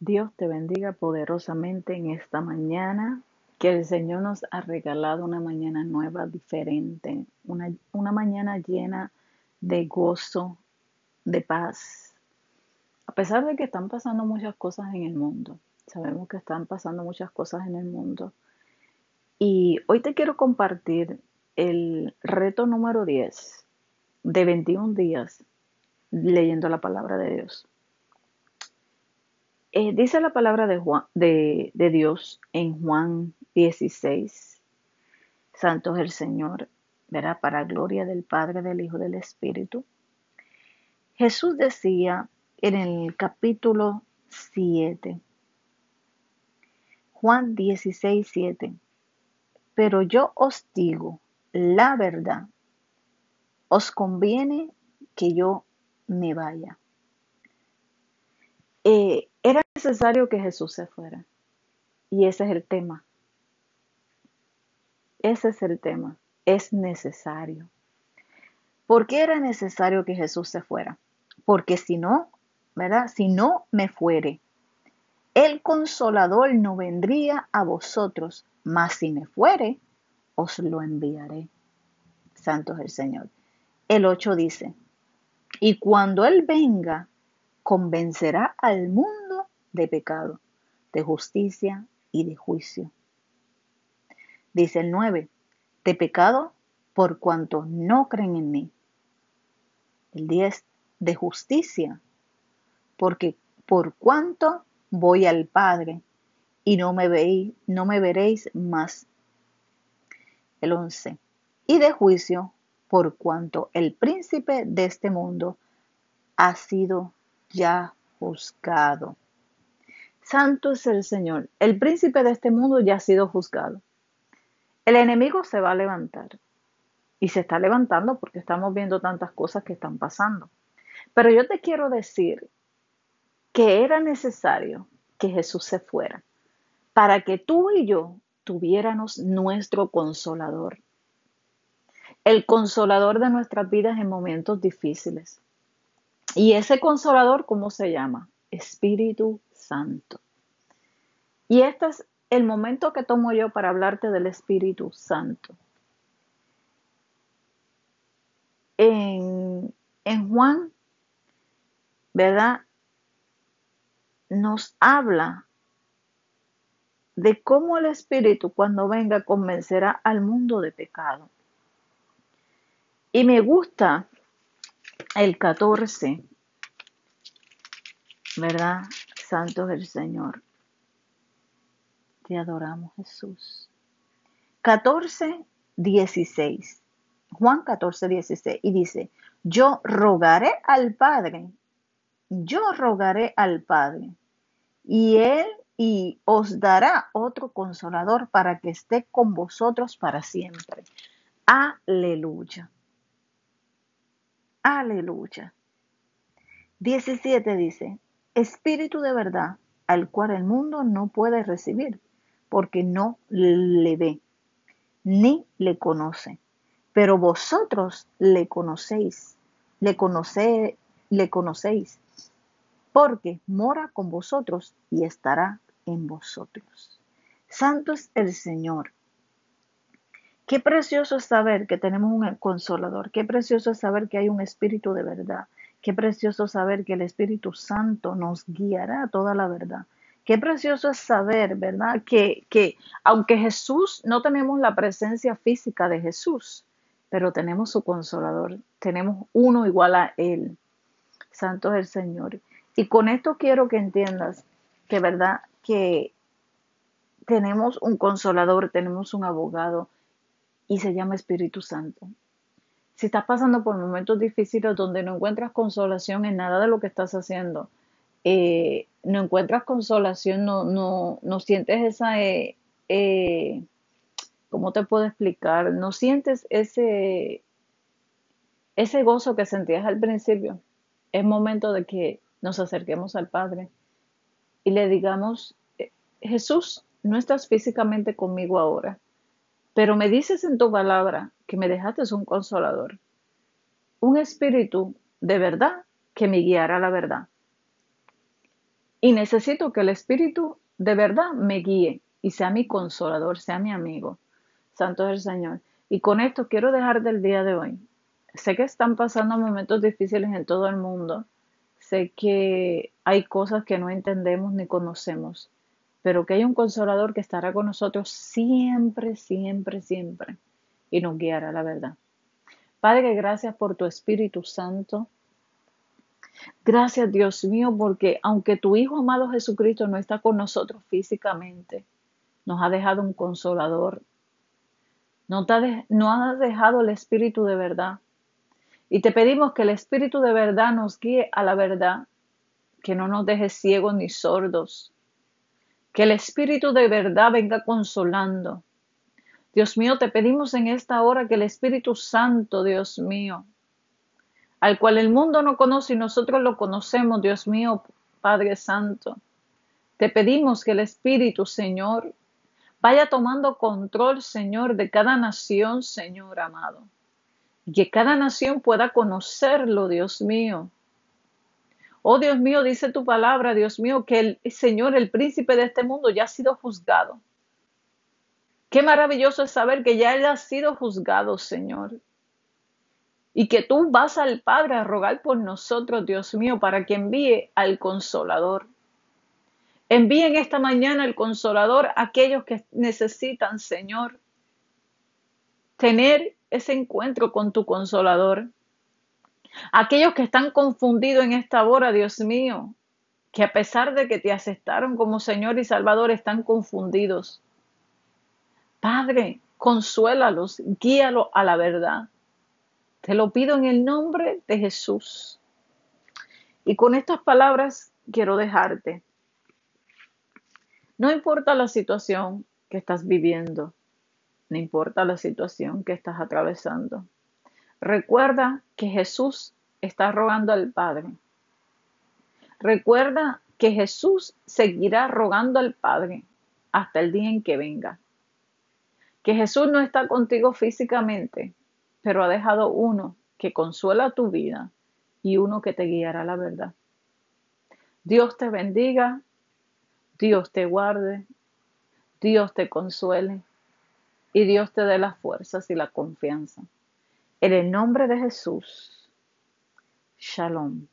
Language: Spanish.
Dios te bendiga poderosamente en esta mañana, que el Señor nos ha regalado una mañana nueva, diferente, una, una mañana llena de gozo, de paz. A pesar de que están pasando muchas cosas en el mundo, sabemos que están pasando muchas cosas en el mundo. Y hoy te quiero compartir el reto número 10 de 21 días leyendo la palabra de Dios. Eh, dice la palabra de, Dios en Juan 16. Santo es el Señor, verá, para gloria del Padre, del Hijo, del Espíritu. Jesús decía en el capítulo 7, Juan 16, 7, pero yo os digo la verdad, os conviene que yo me vaya. Eh, necesario que Jesús se fuera. Y ese es el tema. Ese es el tema. Es necesario. ¿Por qué era necesario que Jesús se fuera? Porque si no, ¿verdad? Si no me fuere, el consolador no vendría a vosotros, mas si me fuere, os lo enviaré. Santo es el Señor. El 8 dice, y cuando Él venga, convencerá al mundo de pecado, de justicia y de juicio. Dice el 9, de pecado por cuanto no creen en mí. El 10, de justicia, porque por cuanto voy al Padre y no me veis, no me veréis más. El 11, y de juicio, por cuanto el príncipe de este mundo ha sido ya juzgado. Santo es el Señor. El príncipe de este mundo ya ha sido juzgado. El enemigo se va a levantar. Y se está levantando porque estamos viendo tantas cosas que están pasando. Pero yo te quiero decir que era necesario que Jesús se fuera para que tú y yo tuviéramos nuestro consolador. El consolador de nuestras vidas en momentos difíciles. Y ese consolador, ¿cómo se llama? Espíritu Santo. Y este es el momento que tomo yo para hablarte del Espíritu Santo. En, en Juan, ¿verdad? Nos habla de cómo el Espíritu cuando venga convencerá al mundo de pecado. Y me gusta el 14, ¿verdad? Santo es el Señor. Te adoramos, Jesús. 14, 16. Juan 14, 16. Y dice, yo rogaré al Padre, yo rogaré al Padre, y Él y os dará otro consolador para que esté con vosotros para siempre. Aleluya. Aleluya. 17 dice, Espíritu de verdad, al cual el mundo no puede recibir, porque no le ve, ni le conoce. Pero vosotros le conocéis, le conoce, le conocéis, porque mora con vosotros y estará en vosotros. Santo es el Señor, Qué precioso saber que tenemos un consolador, qué precioso saber que hay un espíritu de verdad, qué precioso saber que el Espíritu Santo nos guiará a toda la verdad. Qué precioso es saber, ¿verdad? Que, que aunque Jesús, no tenemos la presencia física de Jesús, pero tenemos su consolador, tenemos uno igual a Él. Santo es el Señor. Y con esto quiero que entiendas que, ¿verdad? Que tenemos un consolador, tenemos un abogado, y se llama Espíritu Santo. Si estás pasando por momentos difíciles donde no encuentras consolación en nada de lo que estás haciendo, eh, no encuentras consolación, no, no, no sientes esa, eh, eh, ¿cómo te puedo explicar? No sientes ese, ese gozo que sentías al principio. Es momento de que nos acerquemos al Padre y le digamos, Jesús, no estás físicamente conmigo ahora, pero me dices en tu palabra que me dejaste un consolador, un espíritu de verdad que me guiará a la verdad. Y necesito que el Espíritu de verdad me guíe y sea mi consolador, sea mi amigo. Santo es el Señor. Y con esto quiero dejar del día de hoy. Sé que están pasando momentos difíciles en todo el mundo. Sé que hay cosas que no entendemos ni conocemos, pero que hay un consolador que estará con nosotros siempre, siempre, siempre y nos guiará la verdad. Padre, gracias por tu Espíritu Santo. Gracias, Dios mío, porque aunque tu Hijo amado Jesucristo no está con nosotros físicamente, nos ha dejado un consolador. Nos ha dejado el Espíritu de verdad. Y te pedimos que el Espíritu de verdad nos guíe a la verdad, que no nos deje ciegos ni sordos. Que el Espíritu de verdad venga consolando. Dios mío, te pedimos en esta hora que el Espíritu Santo, Dios mío, al cual el mundo no conoce y nosotros lo conocemos, Dios mío, Padre Santo. Te pedimos que el Espíritu, Señor, vaya tomando control, Señor, de cada nación, Señor amado. Y que cada nación pueda conocerlo, Dios mío. Oh Dios mío, dice tu palabra, Dios mío, que el Señor, el príncipe de este mundo, ya ha sido juzgado. Qué maravilloso es saber que ya Él ha sido juzgado, Señor y que tú vas al Padre a rogar por nosotros, Dios mío, para que envíe al consolador. Envíen esta mañana al consolador a aquellos que necesitan, Señor, tener ese encuentro con tu consolador. Aquellos que están confundidos en esta hora, Dios mío, que a pesar de que te aceptaron como Señor y Salvador, están confundidos. Padre, consuélalos, guíalos a la verdad. Te lo pido en el nombre de Jesús. Y con estas palabras quiero dejarte. No importa la situación que estás viviendo, no importa la situación que estás atravesando. Recuerda que Jesús está rogando al Padre. Recuerda que Jesús seguirá rogando al Padre hasta el día en que venga. Que Jesús no está contigo físicamente, pero ha dejado uno que consuela tu vida y uno que te guiará a la verdad. Dios te bendiga, Dios te guarde, Dios te consuele y Dios te dé las fuerzas y la confianza. En el nombre de Jesús. Shalom.